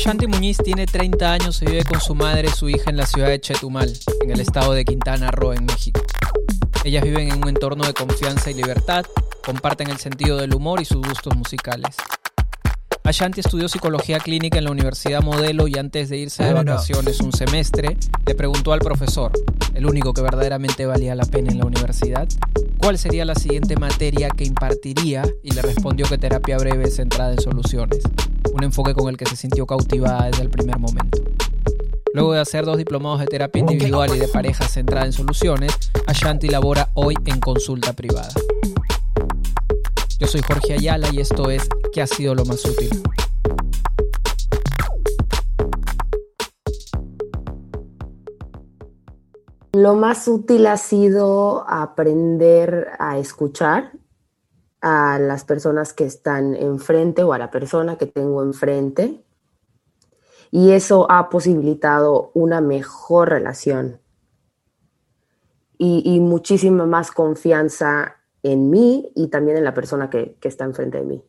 Ashanti Muñiz tiene 30 años y vive con su madre y su hija en la ciudad de Chetumal, en el estado de Quintana Roo, en México. Ellas viven en un entorno de confianza y libertad, comparten el sentido del humor y sus gustos musicales. Ashanti estudió psicología clínica en la Universidad Modelo y antes de irse de vacaciones un semestre, le preguntó al profesor, el único que verdaderamente valía la pena en la universidad, cuál sería la siguiente materia que impartiría y le respondió que terapia breve centrada en soluciones, un enfoque con el que se sintió cautivada desde el primer momento. Luego de hacer dos diplomados de terapia individual y de pareja centrada en soluciones, Ashanti labora hoy en consulta privada. Yo soy Jorge Ayala y esto es ¿Qué ha sido lo más útil? Lo más útil ha sido aprender a escuchar a las personas que están enfrente o a la persona que tengo enfrente. Y eso ha posibilitado una mejor relación y, y muchísima más confianza en mí y también en la persona que, que está enfrente de mí.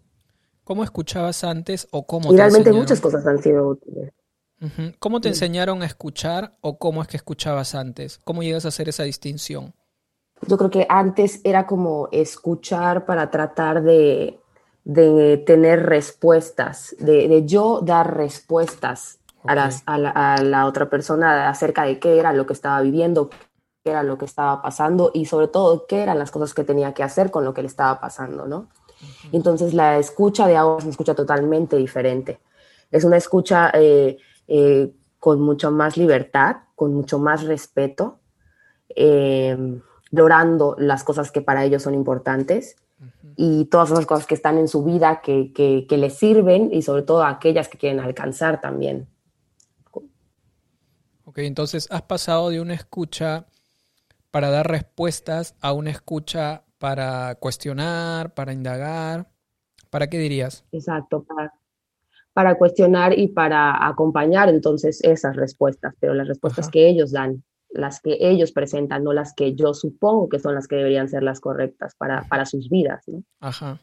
¿Cómo escuchabas antes o cómo Y realmente muchas cosas han sido útiles. ¿Cómo te enseñaron a escuchar o cómo es que escuchabas antes? ¿Cómo llegas a hacer esa distinción? Yo creo que antes era como escuchar para tratar de, de tener respuestas, de, de, yo dar respuestas okay. a, las, a, la, a, la, otra persona acerca de qué era lo que estaba viviendo, qué era lo que estaba pasando y sobre todo qué eran las cosas que tenía que hacer con lo que le estaba pasando, ¿no? Entonces la escucha de ahora es una escucha totalmente diferente. Es una escucha eh, eh, con mucho más libertad, con mucho más respeto, eh, logrando las cosas que para ellos son importantes y todas esas cosas que están en su vida que, que, que les sirven y sobre todo aquellas que quieren alcanzar también. Ok, entonces has pasado de una escucha para dar respuestas a una escucha para cuestionar, para indagar. ¿Para qué dirías? Exacto, para, para cuestionar y para acompañar entonces esas respuestas, pero las respuestas Ajá. que ellos dan, las que ellos presentan, no las que yo supongo que son las que deberían ser las correctas para, para sus vidas. ¿no? Ajá.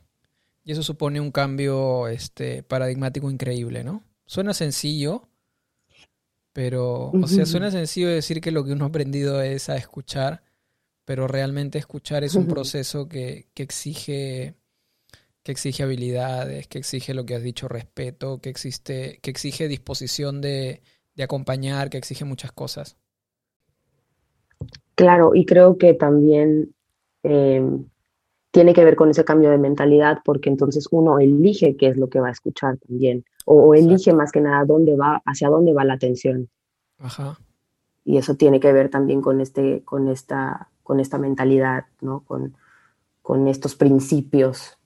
Y eso supone un cambio este, paradigmático increíble, ¿no? Suena sencillo, pero, o sea, suena sencillo decir que lo que uno ha aprendido es a escuchar, pero realmente escuchar es un proceso que, que, exige que exige habilidades, que exige lo que has dicho, respeto, que existe, que exige disposición de, de acompañar, que exige muchas cosas. Claro, y creo que también eh, tiene que ver con ese cambio de mentalidad, porque entonces uno elige qué es lo que va a escuchar también, o, o elige más que nada dónde va, hacia dónde va la atención. Ajá. Y eso tiene que ver también con, este, con, esta, con esta mentalidad, ¿no? con, con estos principios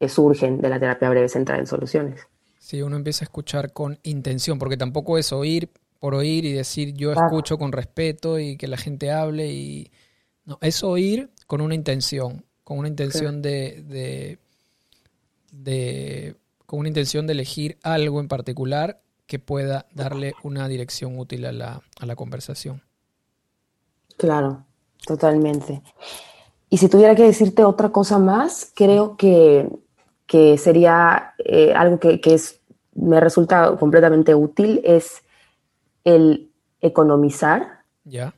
que surgen de la terapia breve centrada en soluciones. Sí, uno empieza a escuchar con intención, porque tampoco es oír por oír y decir yo claro. escucho con respeto y que la gente hable y no, es oír con una intención, con una intención de, de, con una intención de elegir algo en particular que pueda darle una dirección útil a la, a la conversación. Claro, totalmente. Y si tuviera que decirte otra cosa más, creo que, que sería eh, algo que, que es, me resulta completamente útil, es el economizar. Ya.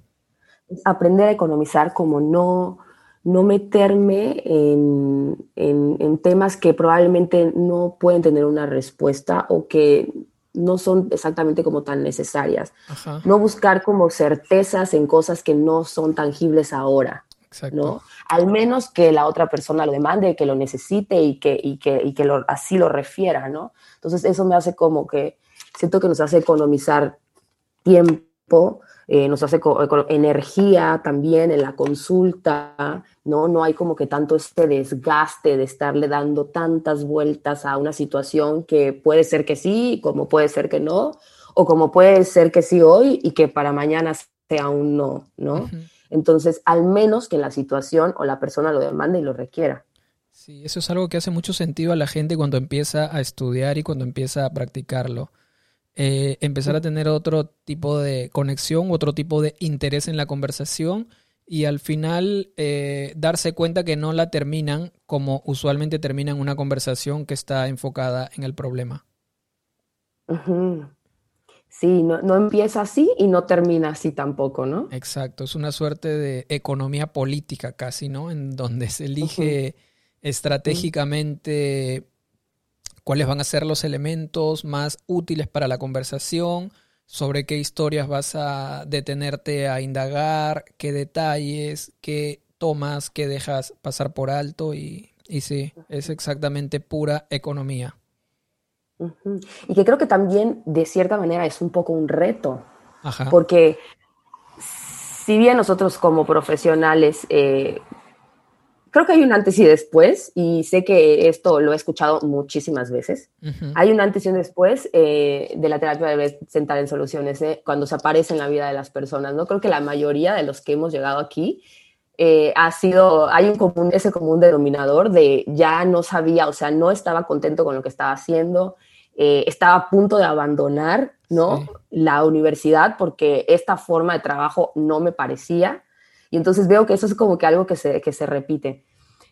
Aprender a economizar como no, no meterme en, en, en, temas que probablemente no pueden tener una respuesta o que no son exactamente como tan necesarias. Ajá. No buscar como certezas en cosas que no son tangibles ahora. Exacto. ¿no? Al menos que la otra persona lo demande, que lo necesite y que, y que, y que lo, así lo refiera, ¿no? Entonces eso me hace como que, siento que nos hace economizar tiempo, eh, nos hace energía también en la consulta, ¿no? No hay como que tanto este desgaste de estarle dando tantas vueltas a una situación que puede ser que sí, como puede ser que no, o como puede ser que sí hoy y que para mañana sea un no, ¿no? Uh -huh. Entonces, al menos que la situación o la persona lo demande y lo requiera. Sí, eso es algo que hace mucho sentido a la gente cuando empieza a estudiar y cuando empieza a practicarlo. Eh, empezar a tener otro tipo de conexión, otro tipo de interés en la conversación y al final eh, darse cuenta que no la terminan como usualmente terminan una conversación que está enfocada en el problema. Sí, no, no, empieza así y no termina así tampoco, ¿no? Exacto, es una suerte de economía política casi, ¿no? En donde se elige estratégicamente cuáles van a ser los elementos más útiles para la conversación, sobre qué historias vas a detenerte a indagar, qué detalles, qué tomas, qué dejas pasar por alto y, y sí, es exactamente pura economía. Y que creo que también de cierta manera es un poco un reto, porque si bien nosotros como profesionales, eh, creo que hay un antes y después, y sé que esto lo he escuchado muchísimas veces, hay un antes y un después eh, de la terapia de sentar en soluciones, eh, cuando se aparece en la vida de las personas, ¿no? Creo que la mayoría de los que hemos llegado aquí eh, ha sido, hay un común, ese común denominador de ya no sabía, o sea, no estaba contento con lo que estaba haciendo, eh, estaba a punto de abandonar, ¿no? La universidad porque esta forma de trabajo no me parecía. Y entonces veo que eso es como que algo que se, que se repite.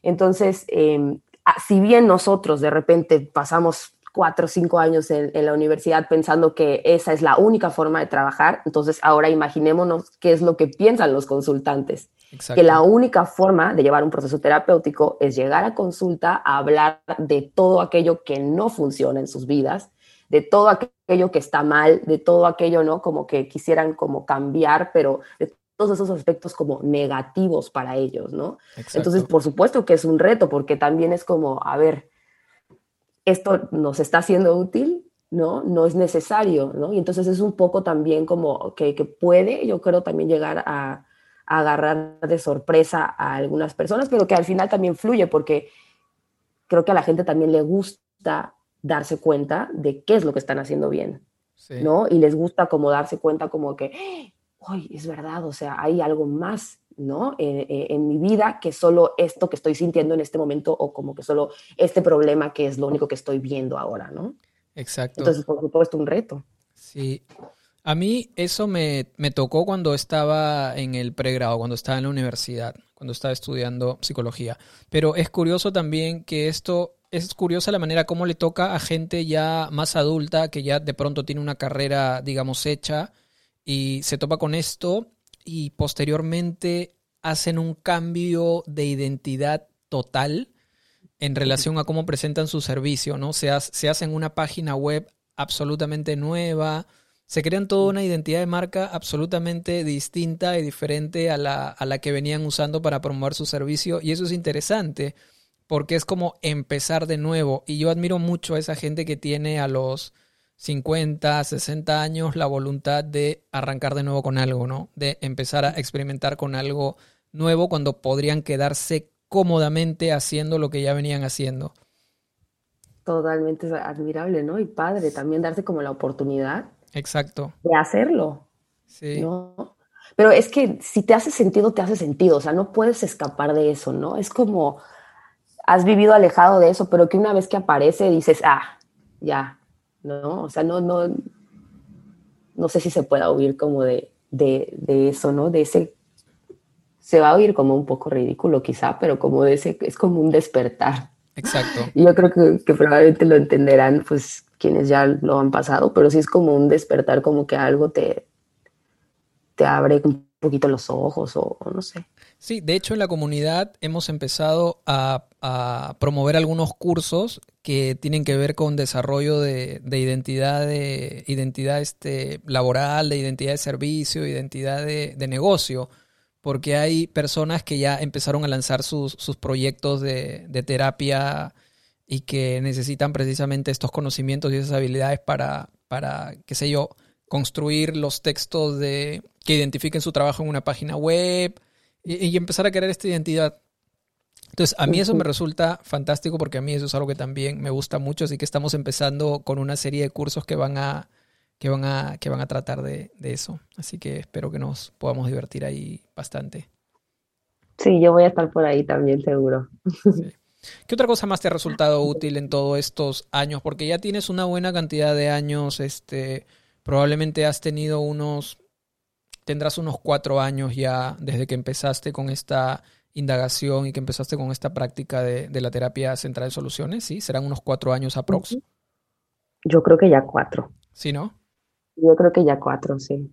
Entonces, em, si bien nosotros de repente pasamos cuatro o cinco años en, la universidad pensando que esa es la única forma de trabajar, entonces ahora imaginémonos qué es lo que piensan los consultantes. Que la única forma de llevar un proceso terapéutico es llegar a consulta a hablar de todo aquello que no funciona en sus vidas, de todo aquello que está mal, de todo aquello, ¿no? Como que quisieran como cambiar, pero de todos esos aspectos como negativos para ellos, ¿no? Entonces, por supuesto que es un reto, porque también es como, a ver, esto nos está haciendo útil, ¿no? No es necesario, ¿no? Y entonces es un poco también como que, que puede, yo creo, también llegar a, agarrar de sorpresa a algunas personas, pero que al final también fluye porque creo que a la gente también le gusta darse cuenta de qué es lo que están haciendo bien, ¿no? Y les gusta como darse cuenta como que, ¡ay, es verdad! O sea, hay algo más, ¿no? en mi vida que solo esto que estoy sintiendo en este momento o como que solo este problema que es lo único que estoy viendo ahora, ¿no? Exacto. Entonces, por supuesto, un reto. Sí. A mí eso me, me, tocó cuando estaba en el pregrado, cuando estaba en la universidad, cuando estaba estudiando psicología. Pero es curioso también que esto, es curiosa la manera como le toca a gente ya más adulta, que ya de pronto tiene una carrera, digamos, hecha, y se topa con esto y posteriormente hacen un cambio de identidad total en relación a cómo presentan su servicio, ¿no? Se, se hacen una página web absolutamente nueva, se crean toda una identidad de marca absolutamente distinta y diferente a la, a la que venían usando para promover su servicio. Y eso es interesante porque es como empezar de nuevo. Y yo admiro mucho a esa gente que tiene a los 50, 60 años la voluntad de arrancar de nuevo con algo, ¿no? De empezar a experimentar con algo nuevo cuando podrían quedarse cómodamente haciendo lo que ya venían haciendo. Totalmente admirable, ¿no? Y padre también darse como la oportunidad Exacto. De hacerlo. Sí. ¿no? Pero es que si te hace sentido, te hace sentido. O sea, no puedes escapar de eso, ¿no? Es como has vivido alejado de eso, pero que una vez que aparece dices, ah, ya, ¿no? O sea, no, no, no sé si se pueda huir como de, de, de eso, ¿no? De ese, se va a oír como un poco ridículo quizá, pero como de ese, es como un despertar. Exacto. Y yo creo que, que probablemente lo entenderán, pues quienes ya lo han pasado, pero sí es como un despertar, como que algo te, te abre un poquito los ojos o, no sé. Sí, de hecho en la comunidad hemos empezado a, promover algunos cursos que tienen que ver con desarrollo de, identidad, de identidad este, laboral, de identidad de servicio, identidad de, negocio, porque hay personas que ya empezaron a lanzar sus, sus proyectos de, de terapia y que necesitan precisamente estos conocimientos y esas habilidades para, para qué sé yo, construir los textos de, que identifiquen su trabajo en una página web y, empezar a crear esta identidad. Entonces, a mí eso me resulta fantástico porque a mí eso es algo que también me gusta mucho, así que estamos empezando con una serie de cursos que van a, que van a, que van a tratar de, de eso. Así que espero que nos podamos divertir ahí bastante. Sí, yo voy a estar por ahí también, seguro. Sí. ¿Qué otra cosa más te ha resultado útil en todos estos años? Porque ya tienes una buena cantidad de años, este, probablemente has tenido unos, tendrás unos cuatro años ya desde que empezaste con esta indagación y que empezaste con esta práctica de, de la terapia central de soluciones, ¿sí? Serán unos cuatro años aprox. Yo creo que ya cuatro. ¿Sí, no? Yo creo que ya cuatro, sí.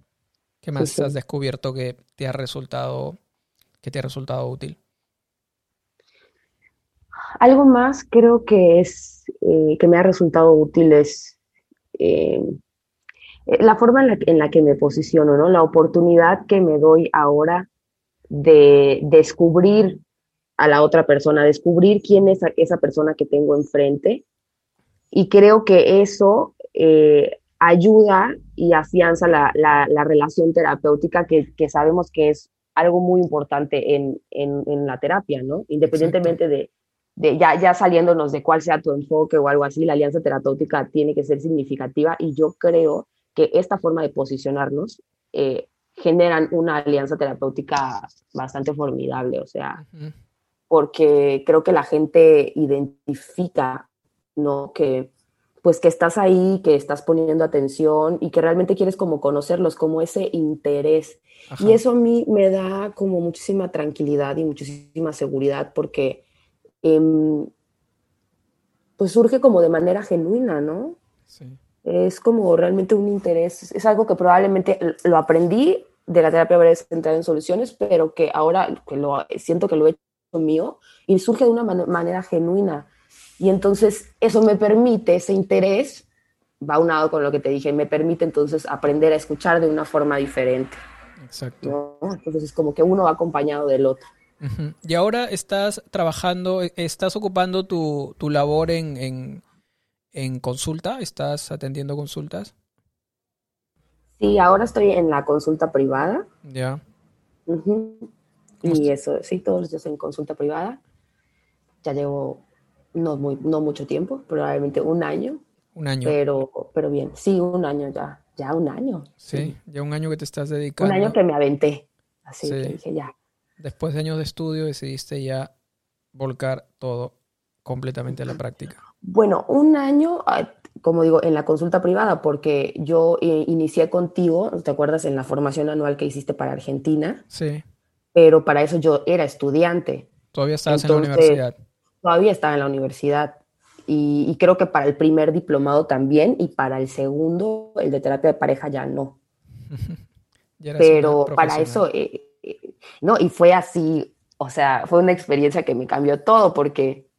¿Qué más has descubierto que te ha resultado, que te ha resultado útil? Algo más creo que es eh, que me ha resultado útil es eh, la forma en la, que me posiciono, ¿no? La oportunidad que me doy ahora de descubrir a la otra persona, descubrir quién es esa persona que tengo enfrente. Y creo que eso eh, ayuda y afianza la, relación terapéutica que, sabemos que es algo muy importante en, la terapia, ¿no? Independientemente de, ya, ya saliéndonos de cuál sea tu enfoque o algo así, la alianza terapéutica tiene que ser significativa y yo creo que esta forma de posicionarnos eh, generan una alianza terapéutica bastante formidable, o sea, porque creo que la gente identifica, ¿no? Que pues que estás ahí, que estás poniendo atención y que realmente quieres como conocerlos, como ese interés. Y eso a mí me da como muchísima tranquilidad y muchísima seguridad porque em, pues surge como de manera genuina, ¿no? Sí. Es como realmente un interés, es algo que probablemente lo aprendí de la terapia breve centrada en soluciones, pero que ahora que lo siento que lo he hecho mío y surge de una manera genuina y entonces eso me permite, ese interés, va unado con lo que te dije, me permite entonces aprender a escuchar de una forma diferente. Exacto. Entonces es como que uno va acompañado del otro. Y ahora estás trabajando, estás ocupando tu, labor en, consulta, estás atendiendo consultas. Sí, ahora estoy en la consulta privada. Ya. Y eso, sí, todos los días en consulta privada. Ya llevo no, muy, no mucho tiempo, probablemente un año. Un año. Pero, pero bien, sí, un año ya, ya un año. Sí, ya un año que te estás dedicando. Un año que me aventé, así que dije ya. Después de años de estudio decidiste ya volcar todo completamente a la práctica. Bueno, un año, ah, como digo, en la consulta privada, porque yo eh, inicié contigo, ¿te acuerdas? En la formación anual que hiciste para Argentina. Sí. Pero para eso yo era estudiante. Todavía estabas en la universidad todavía estaba en la universidad y, creo que para el primer diplomado también y para el segundo, el de terapia de pareja ya no. Pero para eso, eh, eh, no, y fue así, o sea, fue una experiencia que me cambió todo porque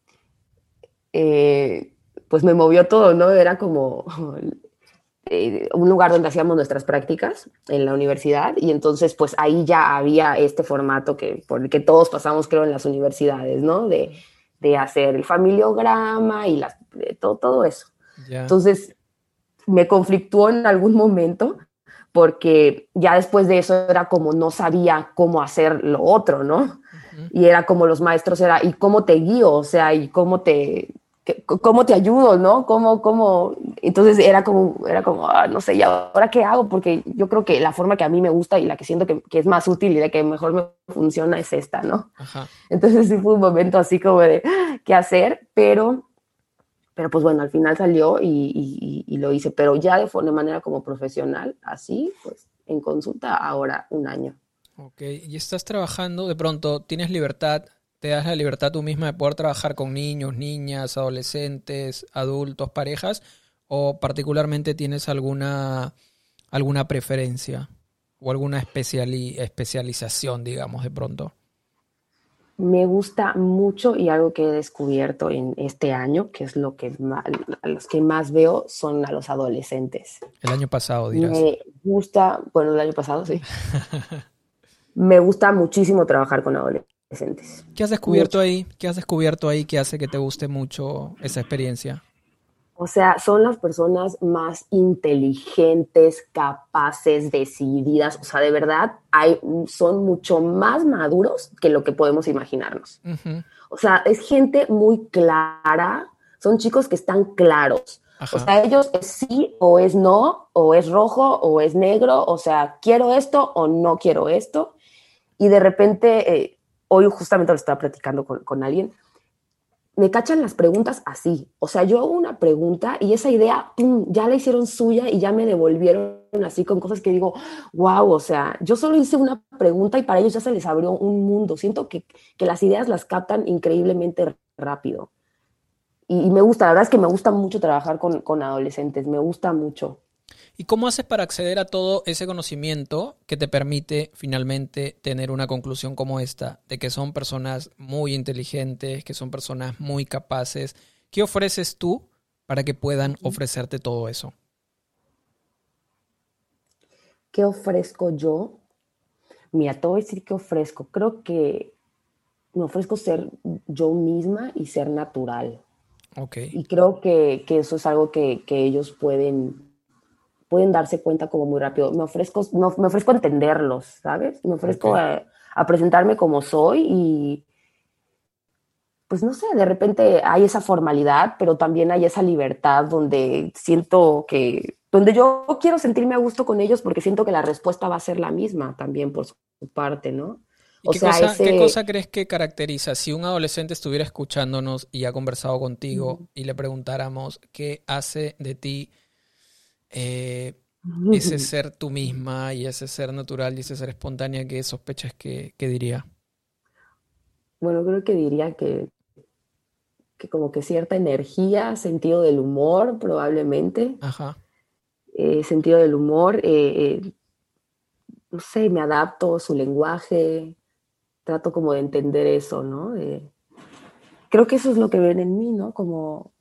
eh, pues me movió todo, ¿no? Era como un lugar donde hacíamos nuestras prácticas en la universidad y entonces pues ahí ya había este formato que por el que todos pasamos creo en las universidades, ¿no? De de hacer el familiograma y las, todo, todo eso. Entonces, me conflictuó en algún momento porque ya después de eso era como no sabía cómo hacer lo otro, ¿no? Y era como los maestros, era, ¿y cómo te guío? O sea, ¿y cómo te, ¿cómo te ayudo, no? ¿Cómo, cómo? Entonces era como, era como, ah, no sé, ¿y ahora qué hago? Porque yo creo que la forma que a mí me gusta y la que siento que, que es más útil y la que mejor me funciona es esta, ¿no? Entonces sí fue un momento así como de, ¿qué hacer? Pero, pero pues bueno, al final salió y, y, lo hice, pero ya de, de manera como profesional, así, pues en consulta ahora un año. Ok, y estás trabajando, de pronto, tienes libertad te das la libertad tú misma de poder trabajar con niños, niñas, adolescentes, adultos, parejas, o particularmente tienes alguna, alguna preferencia o alguna especialización, digamos, de pronto? Me gusta mucho y algo que he descubierto en este año, que es lo que más, a los que más veo, son a los adolescentes. El año pasado, dirás. Me gusta, bueno, el año pasado sí. me gusta muchísimo trabajar con adolescentes ¿Qué has descubierto ahí? ¿Qué has descubierto ahí que hace que te guste mucho esa experiencia? O sea, son las personas más inteligentes, capaces, decididas. O sea, de verdad, hay, son mucho más maduros que lo que podemos imaginarnos. O sea, es gente muy clara. Son chicos que están claros. O sea, ellos es sí o es no, o es rojo o es negro. O sea, quiero esto o no quiero esto. Y de repente eh, hoy justamente lo estaba platicando con, alguien, me cachan las preguntas así. O sea, yo hago una pregunta y esa idea, ya la hicieron suya y ya me devolvieron así con cosas que digo, wow, o sea, yo solo hice una pregunta y para ellos ya se les abrió un mundo. Siento que, las ideas las captan increíblemente rápido. Y, me gusta, la verdad es que me gusta mucho trabajar con, con adolescentes, me gusta mucho. ¿Y cómo haces para acceder a todo ese conocimiento que te permite finalmente tener una conclusión como esta, de que son personas muy inteligentes, que son personas muy capaces? ¿Qué ofreces tú para que puedan ofrecerte todo eso? ¿Qué ofrezco yo? Mira, te voy a decir qué ofrezco. Creo que me ofrezco ser yo misma y ser natural. Okay. Y creo que, que eso es algo que, que, ellos pueden, pueden darse cuenta como muy rápido. Me ofrezco, me, me ofrezco a entenderlos, ¿sabes? Me ofrezco okay. a, a, presentarme como soy y, pues no sé, de repente hay esa formalidad, pero también hay esa libertad donde siento que, donde yo quiero sentirme a gusto con ellos porque siento que la respuesta va a ser la misma también por su parte, ¿no? O qué, sea, cosa, ese... ¿Qué cosa crees que caracteriza? Si un adolescente estuviera escuchándonos y ha conversado contigo uh -huh. y le preguntáramos qué hace de ti eh, ese ser tú misma y ese ser natural y ese ser espontánea, ¿qué sospechas que, que diría? Bueno, creo que diría que, que como que cierta energía, sentido del humor probablemente. Ajá. Eh, sentido del humor, eh, no sé, me adapto su lenguaje, trato como de entender eso, ¿no? Creo que eso es lo que ven en mí, ¿no? Como,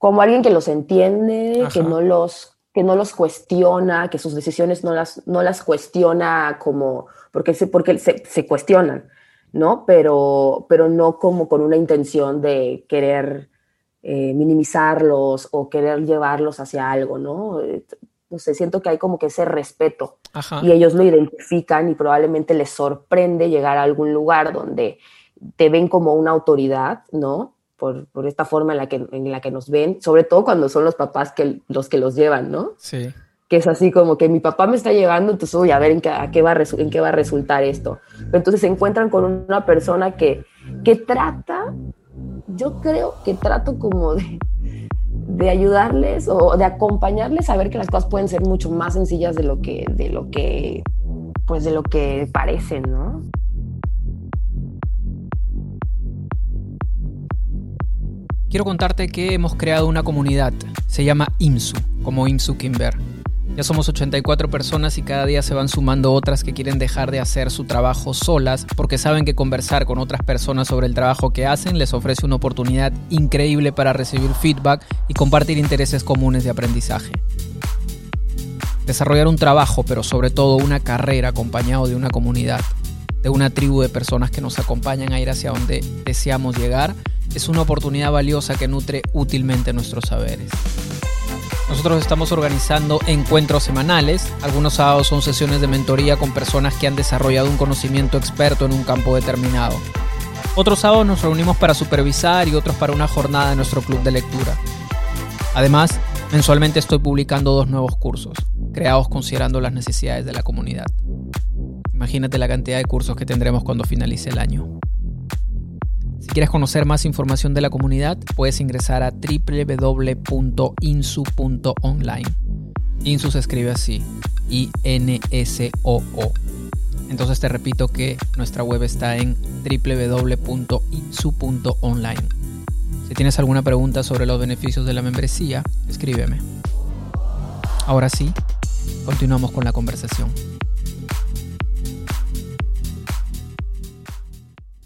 como alguien que los entiende, Ajá. que no los, que no los cuestiona, que sus decisiones no las, no las cuestiona como, porque, se, porque se, se cuestionan, ¿no? Pero, pero no como con una intención de querer eh, minimizarlos o querer llevarlos hacia algo, ¿no? No sé, siento que hay como que ese respeto Ajá. y ellos lo identifican y probablemente les sorprende llegar a algún lugar donde te ven como una autoridad, ¿no? Por, por esta forma en la, que, en la que nos ven, sobre todo cuando son los papás que, los que los llevan, ¿no? Sí. Que es así como que mi papá me está llevando, entonces voy a ver en qué, a qué va, a en qué va a resultar esto. Pero entonces se encuentran con una persona que, que trata, yo creo que trato como de, de ayudarles o de acompañarles a ver que las cosas pueden ser mucho más sencillas de lo que, de lo que, pues de lo que parecen, ¿no? Quiero contarte que hemos creado una comunidad, se llama IMSU, como IMSU Kimber. Ya somos 84 personas y cada día se van sumando otras que quieren dejar de hacer su trabajo solas porque saben que conversar con otras personas sobre el trabajo que hacen les ofrece una oportunidad increíble para recibir feedback y compartir intereses comunes de aprendizaje. Desarrollar un trabajo, pero sobre todo una carrera acompañado de una comunidad, de una tribu de personas que nos acompañan a ir hacia donde deseamos llegar, es una oportunidad valiosa que nutre útilmente nuestros saberes. Nosotros estamos organizando encuentros semanales. Algunos sábados son sesiones de mentoría con personas que han desarrollado un conocimiento experto en un campo determinado. Otros sábados nos reunimos para supervisar y otros para una jornada en nuestro club de lectura. Además, mensualmente estoy publicando dos nuevos cursos, creados considerando las necesidades de la comunidad. Imagínate la cantidad de cursos que tendremos cuando finalice el año. Si quieres conocer más información de la comunidad, puedes ingresar a www.insu.online. Insu se escribe así, I-N-S-O-O. Entonces te repito que nuestra web está en www.insu.online. Si tienes alguna pregunta sobre los beneficios de la membresía, escríbeme. Ahora sí, continuamos con la conversación.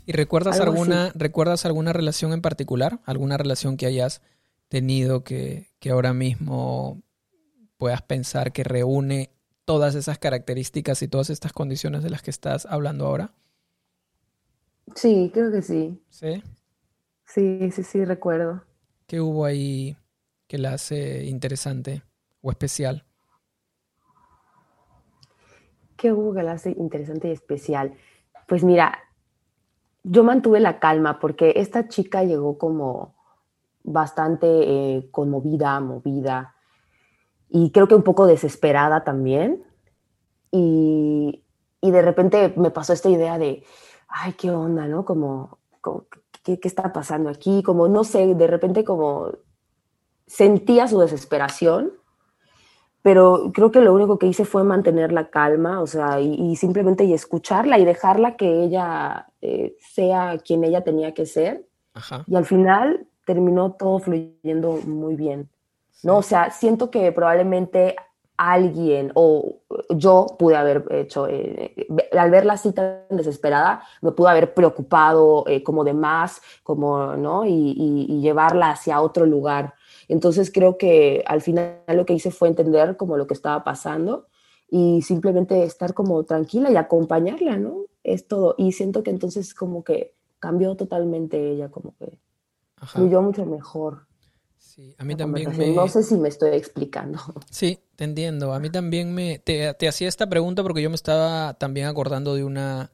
¿Y recuerdas alguna, recuerdas alguna relación en particular? ¿Alguna relación que hayas tenido que, que ahora mismo puedas pensar que reúne todas esas características y todas estas condiciones de las que estás hablando ahora? Sí, creo que sí. ¿Sí? Sí, sí, sí, recuerdo. ¿Qué hubo ahí que la hace interesante o especial? ¿Qué hubo que la hace interesante y especial? Pues mira, yo mantuve la calma porque esta chica llegó como bastante eh, conmovida, movida y creo que un poco desesperada también. Y, de repente me pasó esta idea de, ay, qué onda, ¿no? Como, como ¿qué, ¿qué, está pasando aquí? Como, no sé, de repente como sentía su desesperación pero creo que lo único que hice fue mantener la calma, o sea, y, y simplemente y escucharla y dejarla que ella eh, sea quien ella tenía que ser. Ajá. Y al final terminó todo fluyendo muy bien. ¿no? O sea, siento que probablemente alguien o yo pude haber hecho, eh, al ver la cita desesperada, me pude haber preocupado eh, como de más, como, ¿no? Y, llevarla hacia otro lugar. Entonces creo que al final lo que hice fue entender como lo que estaba pasando y simplemente estar como tranquila y acompañarla, ¿no? Es todo. Y siento que entonces como que cambió totalmente ella, como que fluyó mucho mejor. Sí, a mí también me... No sé si me estoy explicando. Sí, te entiendo. A mí también me... Te, hacía esta pregunta porque yo me estaba también acordando de una,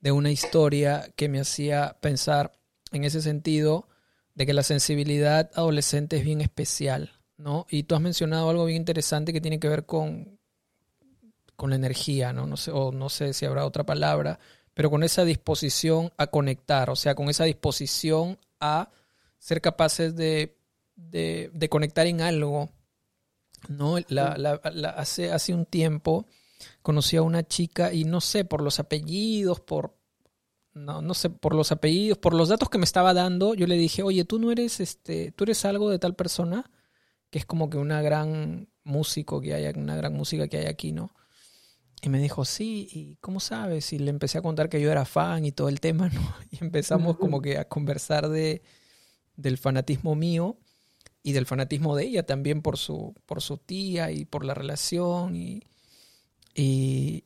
de una historia que me hacía pensar en ese sentido de que la sensibilidad adolescente es bien especial, ¿no? Y tú has mencionado algo bien interesante que tiene que ver con, con la energía, ¿no? No sé, o no sé si habrá otra palabra, pero con esa disposición a conectar, o sea, con esa disposición a ser capaces de de, conectar en algo. ¿no? hace, hace un tiempo conocí a una chica y no sé, por los apellidos, por, no, no sé, por los apellidos, por los datos que me estaba dando, yo le dije, oye, tú no eres, este, tú eres algo de tal persona, que es como que una gran músico que hay, una gran música que hay aquí, ¿no? Y me dijo, sí, ¿y cómo sabes? Y le empecé a contar que yo era fan y todo el tema, ¿no? Y empezamos como que a conversar de, del fanatismo mío y del fanatismo de ella también por su, por su tía y por la relación. Y, y,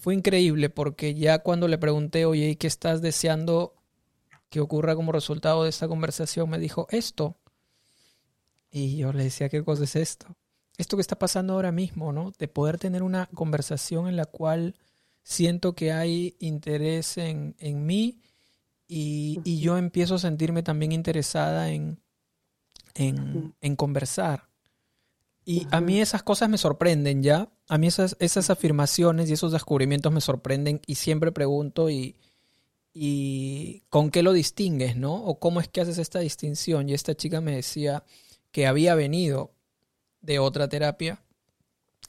fue increíble porque ya cuando le pregunté, oye, qué estás deseando que ocurra como resultado de esta conversación? Me dijo, esto. Y yo le decía, ¿qué cosa es esto? Esto que está pasando ahora mismo, ¿no? De poder tener una conversación en la cual siento que hay interés en, en mí y, y, yo empiezo a sentirme también interesada en, en, conversar. Y a mí esas cosas me sorprenden ya. A mí esas, esas afirmaciones y esos descubrimientos me sorprenden y siempre pregunto y, y con qué lo distingues, ¿no? O cómo es que haces esta distinción. Y esta chica me decía que había venido de otra terapia,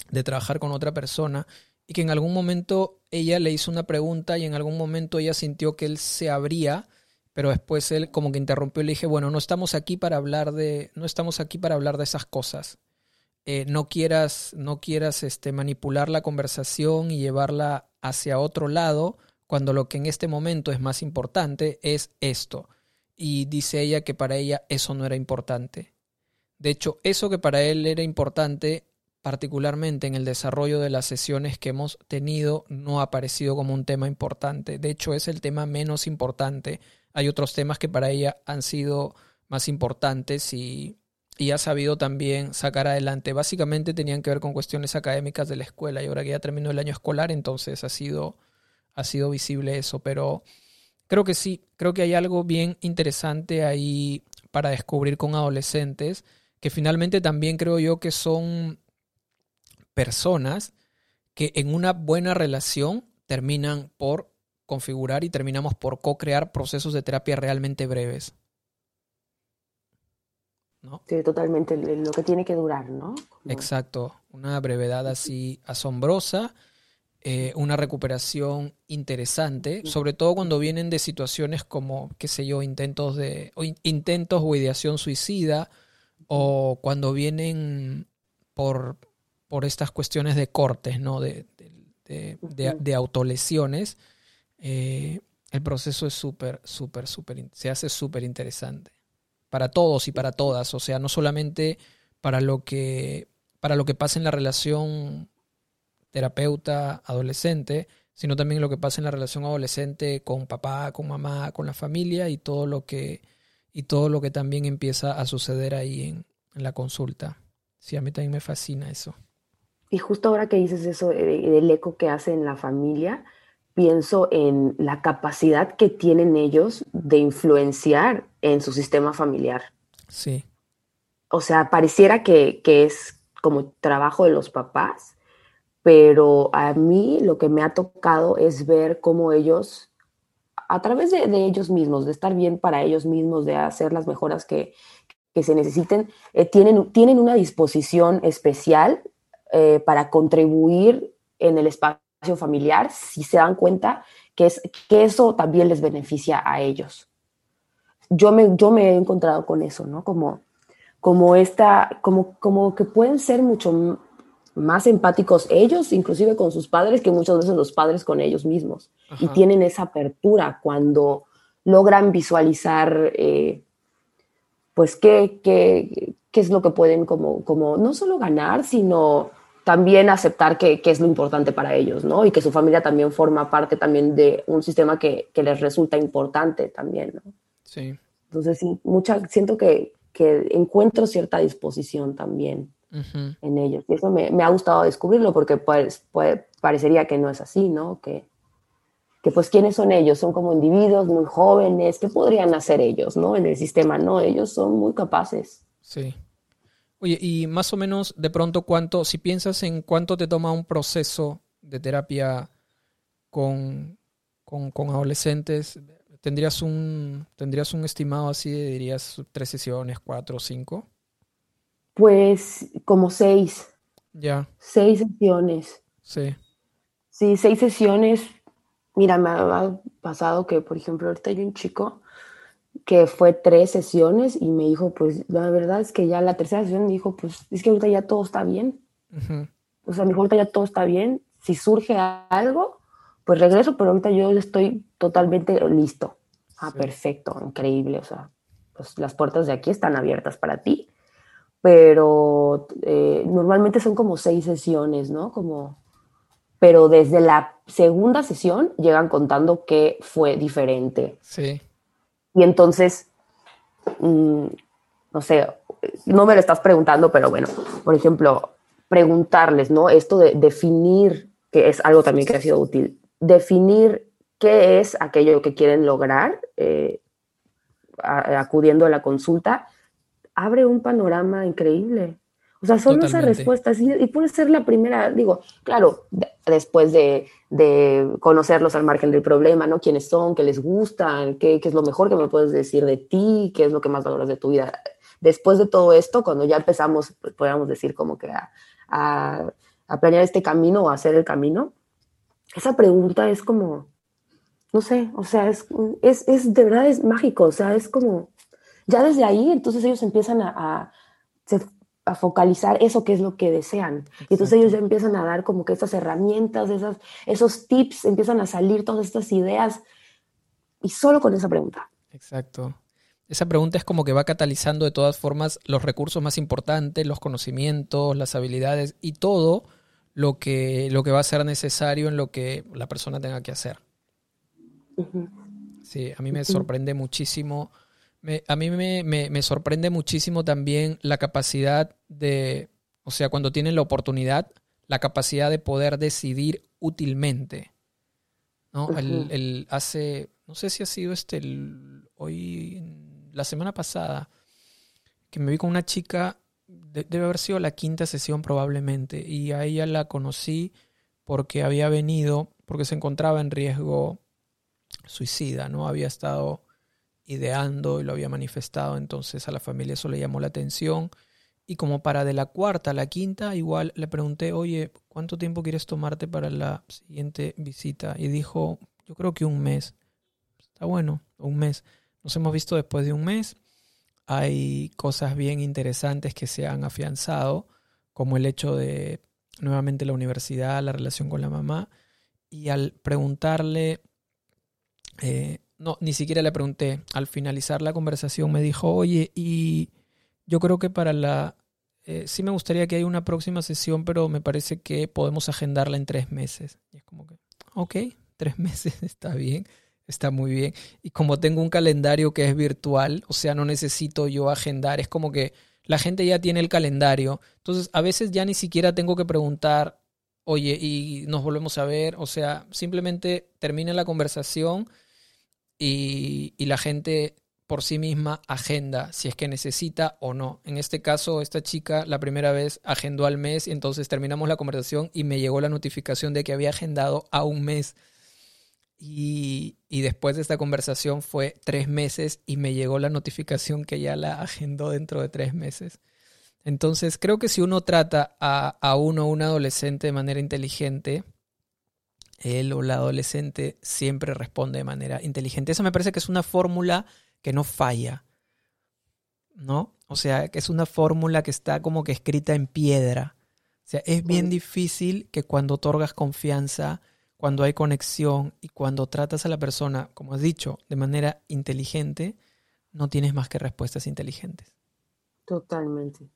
de trabajar con otra persona, y que en algún momento ella le hizo una pregunta y en algún momento ella sintió que él se abría pero después él como que interrumpió y le dije, bueno, no estamos aquí para hablar de, no estamos aquí para hablar de esas cosas. Eh, no quieras, no quieras este, manipular la conversación y llevarla hacia otro lado, cuando lo que en este momento es más importante es esto. Y dice ella que para ella eso no era importante. De hecho, eso que para él era importante, particularmente en el desarrollo de las sesiones que hemos tenido, no ha aparecido como un tema importante. De hecho, es el tema menos importante hay otros temas que para ella han sido más importantes y, ha sabido también sacar adelante. Básicamente tenían que ver con cuestiones académicas de la escuela y ahora que ya terminó el año escolar, entonces ha sido, ha sido visible eso. Pero creo que sí, creo que hay algo bien interesante ahí para descubrir con adolescentes, que finalmente también creo yo que son personas que en una buena relación terminan por configurar y terminamos por co-crear procesos de terapia realmente breves. ¿No? Sí, totalmente, lo que tiene que durar, ¿no? Exacto, una brevedad así asombrosa, eh, una recuperación interesante, sobre todo cuando vienen de situaciones como, qué sé yo, intentos de, o intentos o ideación suicida, o cuando vienen por, por estas cuestiones de cortes, ¿no? De, de, de autolesiones eh, el proceso es súper, súper, súper, se hace súper interesante. Para todos y para todas. O sea, no solamente para lo que, para lo que pasa en la relación terapeuta-adolescente, sino también lo que pasa en la relación adolescente con papá, con mamá, con la familia y todo lo que, y todo lo que también empieza a suceder ahí en, en la consulta. Sí, a mí también me fascina eso. Y justo ahora que dices eso del eco que hace en la familia, pienso en la capacidad que tienen ellos de influenciar en su sistema familiar. Sí. O sea, pareciera que, es como trabajo de los papás, pero a mí lo que me ha tocado es ver cómo ellos, a través de, ellos mismos, de estar bien para ellos mismos, de hacer las mejoras que, se necesiten, eh, tienen, tienen una disposición especial eh, para contribuir en el espacio familiar si se dan cuenta que, es, que eso también les beneficia a ellos. Yo me, yo me he encontrado con eso, ¿no? Como, como esta, como, como que pueden ser mucho más empáticos ellos, inclusive con sus padres, que muchas veces los padres con ellos mismos. Y tienen esa apertura cuando logran visualizar, eh, pues, qué, qué, qué, es lo que pueden como, como, no solo ganar, sino también aceptar que, que, es lo importante para ellos, ¿no? Y que su familia también forma parte también de un sistema que, que les resulta importante también, ¿no? Sí. Entonces, mucha, siento que, que encuentro cierta disposición también en ellos. Y eso me, me, ha gustado descubrirlo porque pues, pues, parecería que no es así, ¿no? Que, que pues quiénes son ellos, son como individuos muy jóvenes, ¿qué podrían hacer ellos, ¿no? En el sistema, no, ellos son muy capaces. Sí. Oye, y más o menos de pronto cuánto, si piensas en cuánto te toma un proceso de terapia con, con, con adolescentes, ¿tendrías un, ¿tendrías un estimado así, dirías tres sesiones, cuatro o cinco? Pues como seis. Ya. Seis sesiones. Sí. Sí, seis sesiones. Mira, me ha pasado que, por ejemplo, ahorita hay un chico que fue tres sesiones y me dijo, pues la verdad es que ya la tercera sesión me dijo, pues es que ahorita ya todo está bien. O sea, me dijo, ahorita ya todo está bien. Si surge algo, pues regreso, pero ahorita yo estoy totalmente listo. Ah, perfecto, increíble. O sea, pues las puertas de aquí están abiertas para ti pero eh, normalmente son como seis sesiones, ¿no? Como, pero desde la segunda sesión llegan contando qué fue diferente. Sí. Y entonces, mm, no sé, no me lo estás preguntando, pero bueno, por ejemplo, preguntarles, ¿no? Esto de definir, que es algo también que ha sido útil, definir qué es aquello que quieren lograr eh, acudiendo a la consulta abre un panorama increíble. O sea, son esas respuestas y, puede ser la primera, digo, claro, después de, conocerlos al margen del problema, ¿no? ¿Quiénes son? ¿Qué les gustan? ¿Qué, es lo mejor que me puedes decir de ti? ¿Qué es lo que más valoras de tu vida? Después de todo esto, cuando ya empezamos, pues, podríamos decir como que a, a, planear este camino o a hacer el camino, esa pregunta es como, no sé, o sea, es, es, es de verdad es mágico, o sea, es como ya desde ahí, entonces ellos empiezan a, a, focalizar eso que es lo que desean. Y entonces ellos ya empiezan a dar como que estas herramientas, esas, esos tips, empiezan a salir todas estas ideas. Y solo con esa pregunta. Exacto. Esa pregunta es como que va catalizando de todas formas los recursos más importantes, los conocimientos, las habilidades y todo lo que, lo que va a ser necesario en lo que la persona tenga que hacer. Sí, a mí me sorprende muchísimo a mí me, sorprende muchísimo también la capacidad de, o sea, cuando tienen la oportunidad, la capacidad de poder decidir útilmente. ¿no? el, hace, no sé si ha sido este, hoy, la semana pasada, que me vi con una chica, debe haber sido la quinta sesión probablemente, y a ella la conocí porque había venido, porque se encontraba en riesgo suicida, ¿no? Había estado ideando y lo había manifestado, entonces a la familia eso le llamó la atención. Y como para de la cuarta a la quinta, igual le pregunté, oye, ¿cuánto tiempo quieres tomarte para la siguiente visita? Y dijo, yo creo que un mes. Está bueno, un mes. Nos hemos visto después de un mes. Hay cosas bien interesantes que se han afianzado, como el hecho de nuevamente la universidad, la relación con la mamá. Y al preguntarle, eh, no, ni siquiera le pregunté. Al finalizar la conversación me dijo, oye, y yo creo que para la... Eh, sí me gustaría que haya una próxima sesión, pero me parece que podemos agendarla en tres meses. Y es como que, ok, tres meses está bien, está muy bien. Y como tengo un calendario que es virtual, o sea, no necesito yo agendar, es como que la gente ya tiene el calendario. Entonces, a veces ya ni siquiera tengo que preguntar, oye, y nos volvemos a ver, o sea, simplemente termina la conversación y, la gente por sí misma agenda si es que necesita o no. En este caso, esta chica la primera vez agendó al mes y entonces terminamos la conversación y me llegó la notificación de que había agendado a un mes. Y, y, después de esta conversación fue tres meses y me llegó la notificación que ya la agendó dentro de tres meses. Entonces creo que si uno trata a, a uno, un adolescente de manera inteligente, él o la adolescente siempre responde de manera inteligente. Eso me parece que es una fórmula que no falla. ¿no? O sea, que es una fórmula que está como que escrita en piedra. O sea, es bien difícil que cuando otorgas confianza, cuando hay conexión y cuando tratas a la persona, como has dicho, de manera inteligente, no tienes más que respuestas inteligentes. Totalmente,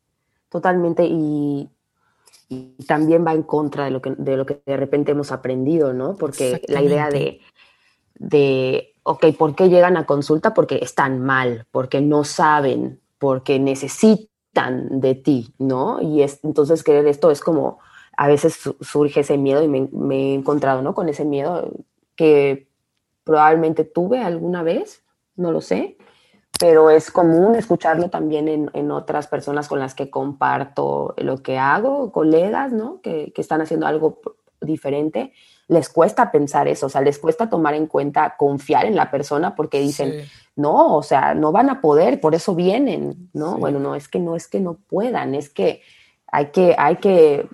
totalmente. Y, también va en contra de lo, que, de lo que de repente hemos aprendido, ¿no? Porque la idea de, de, ok, ¿por qué llegan a consulta? Porque están mal, porque no saben, porque necesitan de ti, ¿no? Y es, entonces creer esto es como, a veces surge ese miedo y me, me, he encontrado, ¿no? Con ese miedo que probablemente tuve alguna vez, no lo sé, pero es común escucharlo también en, en, otras personas con las que comparto lo que hago, colegas, ¿no? Que, que, están haciendo algo diferente. Les cuesta pensar eso, o sea, les cuesta tomar en cuenta, confiar en la persona porque dicen, no, o sea, no van a poder, por eso vienen, ¿no? Bueno, no, es que no es que no puedan, es que hay que, hay que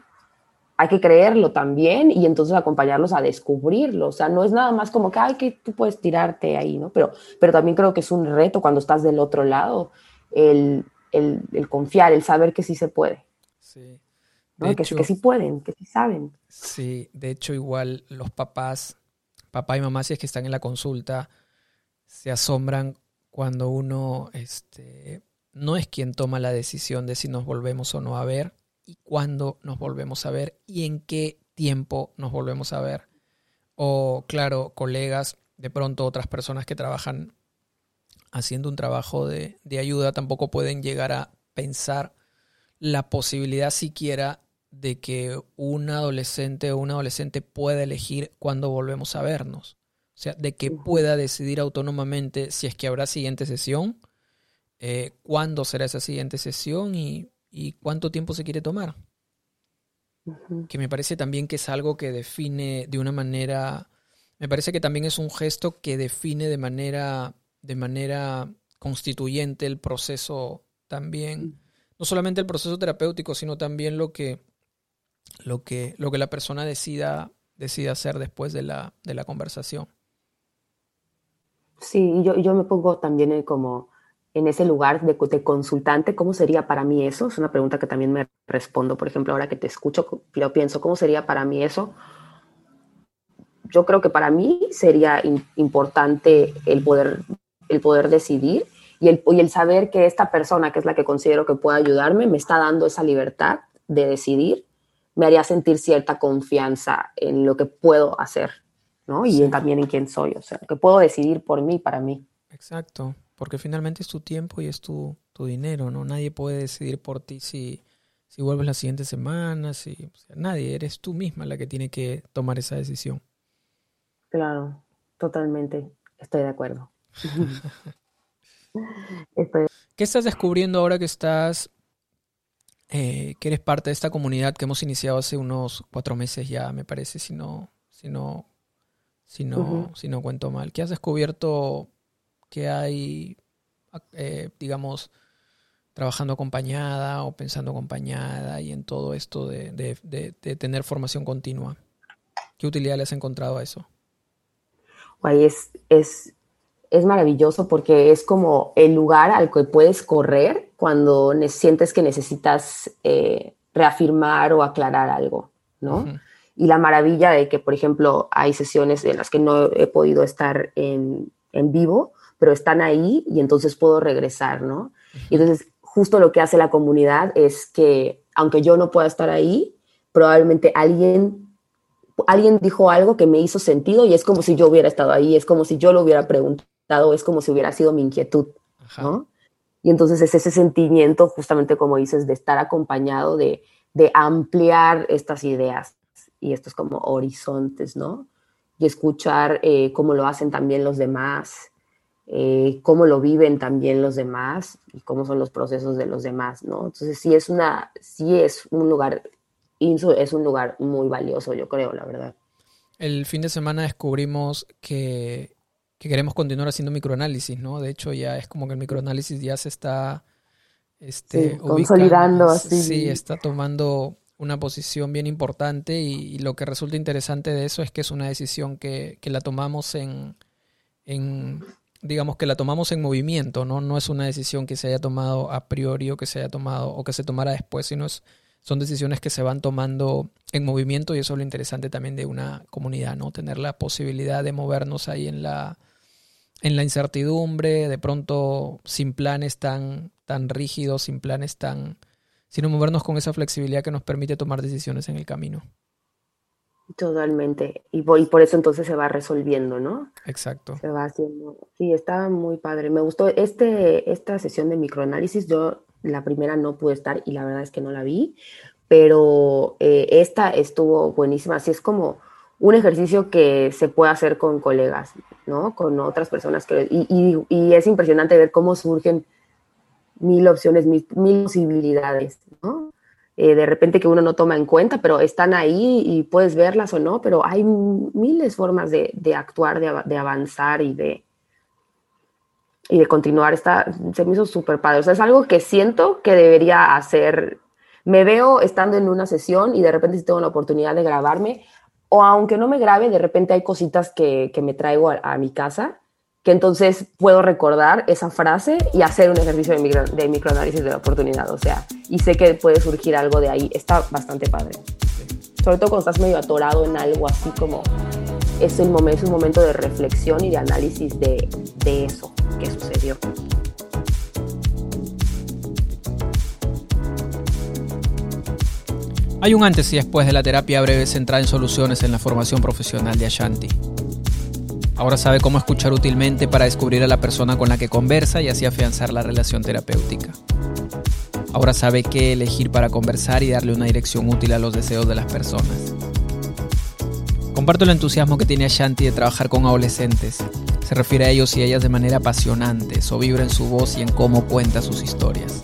hay que creerlo también y entonces acompañarlos a descubrirlo. O sea, no es nada más como que, ay, que tú puedes tirarte ahí, ¿no? Pero, pero también creo que es un reto cuando estás del otro lado, el, confiar, el saber que sí se puede. Sí. Que, que, sí pueden, que sí saben. Sí, de hecho igual los papás, papá y mamá, si es que están en la consulta, se asombran cuando uno este, no es quien toma la decisión de si nos volvemos o no a ver, y cuándo nos volvemos a ver y en qué tiempo nos volvemos a ver. O, claro, colegas, de pronto otras personas que trabajan haciendo un trabajo de, de ayuda tampoco pueden llegar a pensar la posibilidad siquiera de que un adolescente o un adolescente pueda elegir cuándo volvemos a vernos. O sea, de que pueda decidir autónomamente si es que habrá siguiente sesión, eh, cuándo será esa siguiente sesión y y cuánto tiempo se quiere tomar. Que me parece también que es algo que define de una manera, me parece que también es un gesto que define de manera, de manera constituyente el proceso también, no solamente el proceso terapéutico, sino también lo que, lo que, lo que la persona decida, decida hacer después de la, de la conversación. Sí, yo, yo me pongo también como en ese lugar de, consultante, ¿cómo sería para mí eso? Es una pregunta que también me respondo, por ejemplo, ahora que te escucho, yo pienso, ¿cómo sería para mí eso? Yo creo que para mí sería importante el poder, el poder decidir y el, y el saber que esta persona, que es la que considero que puede ayudarme, me está dando esa libertad de decidir, me haría sentir cierta confianza en lo que puedo hacer, ¿no? Y también en quién soy, o sea, que puedo decidir por mí, para mí. Exacto porque finalmente es tu tiempo y es tu, dinero, ¿no? Nadie puede decidir por ti si, si vuelves la siguiente semana, si, nadie, eres tú misma la que tiene que tomar esa decisión. Claro, totalmente, estoy de acuerdo. ¿Qué estás descubriendo ahora que estás, eh, que eres parte de esta comunidad que hemos iniciado hace unos cuatro meses ya, me parece, si no, si no, si no, si no cuento mal? ¿Qué has descubierto que hay, eh, digamos, trabajando acompañada o pensando acompañada y en todo esto de, tener formación continua? ¿Qué utilidad le has encontrado a eso? es, es, es maravilloso porque es como el lugar al que puedes correr cuando sientes que necesitas eh, reafirmar o aclarar algo, ¿no? Y la maravilla de que, por ejemplo, hay sesiones en las que no he podido estar en, en vivo, pero están ahí y entonces puedo regresar, ¿no? Y entonces justo lo que hace la comunidad es que aunque yo no pueda estar ahí, probablemente alguien, alguien dijo algo que me hizo sentido y es como si yo hubiera estado ahí, es como si yo lo hubiera preguntado, es como si hubiera sido mi inquietud, ¿no? Y entonces es ese sentimiento, justamente como dices, de estar acompañado, de, de ampliar estas ideas y estos como horizontes, ¿no? Y escuchar eh, cómo lo hacen también los demás eh, cómo lo viven también los demás y cómo son los procesos de los demás, ¿no? Entonces sí es una, sí es un lugar, es un lugar muy valioso, yo creo, la verdad. El fin de semana descubrimos que, queremos continuar haciendo microanálisis, ¿no? De hecho ya es como que el microanálisis ya se está este, consolidando. Así. Sí, está tomando una posición bien importante y, lo que resulta interesante de eso es que es una decisión que, la tomamos en, digamos que la tomamos en movimiento, ¿no? No es una decisión que se haya tomado a priori o que se haya tomado o que se tomara después, sino es, son decisiones que se van tomando en movimiento y eso es lo interesante también de una comunidad, ¿no? Tener la posibilidad de movernos ahí en la, en la incertidumbre, de pronto sin planes tan, tan rígidos, sin planes tan... sino movernos con esa flexibilidad que nos permite tomar decisiones en el camino. Totalmente. Y por, por, eso entonces se va resolviendo, ¿no? Exacto. Se va haciendo. Sí, está muy padre. Me gustó este, esta sesión de microanálisis. Yo la primera no pude estar y la verdad es que no la vi, pero eh, esta estuvo buenísima. Así es como un ejercicio que se puede hacer con colegas, ¿no? Con otras personas. Que, y, y, y es impresionante ver cómo surgen mil opciones, mil, mil posibilidades, ¿no? Eh, de repente que uno no toma en cuenta, pero están ahí y puedes verlas o no, pero hay miles formas de, de actuar, de, de, avanzar y de, y de continuar. Está, se me hizo súper padre. O sea, es algo que siento que debería hacer. Me veo estando en una sesión y de repente si tengo la oportunidad de grabarme, o aunque no me grabe, de repente hay cositas que, que me traigo a, a mi casa que entonces puedo recordar esa frase y hacer un ejercicio de, micro, de microanálisis de la oportunidad. O sea, y sé que puede surgir algo de ahí. Está bastante padre. Sobre todo cuando estás medio atorado en algo así como es, el momento, un momento de reflexión y de análisis de, de eso que sucedió. Hay un antes y después de la terapia breve centrada en soluciones en la formación profesional de Ashanti. Ahora sabe cómo escuchar útilmente para descubrir a la persona con la que conversa y así afianzar la relación terapéutica. Ahora sabe qué elegir para conversar y darle una dirección útil a los deseos de las personas. Comparto el entusiasmo que tiene Ashanti de trabajar con adolescentes. Se refiere a ellos y ellas de manera apasionante, eso vibra en su voz y en cómo cuenta sus historias.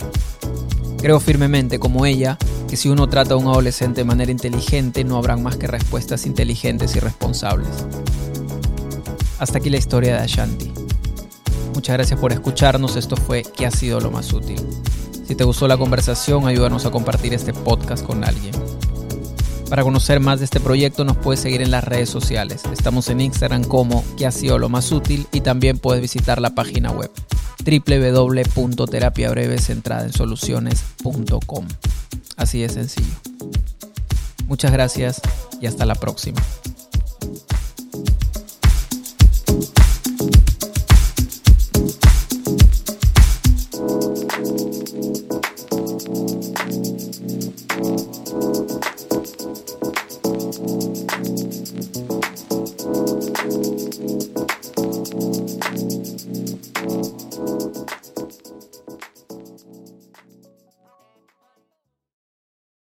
Creo firmemente, como ella, que si uno trata a un adolescente de manera inteligente, no habrán más que respuestas inteligentes y responsables. Hasta aquí la historia de Ashanti. Muchas gracias por escucharnos. Esto fue ¿Qué ha sido lo más útil? Si te gustó la conversación, ayúdanos a compartir este podcast con alguien. Para conocer más de este proyecto nos puedes seguir en las redes sociales. Estamos en Instagram como ¿Qué ha sido lo más útil? y también puedes visitar la página web www.terapiabrevecentradaensoluciones.com. Así de sencillo. Muchas gracias y hasta la próxima. you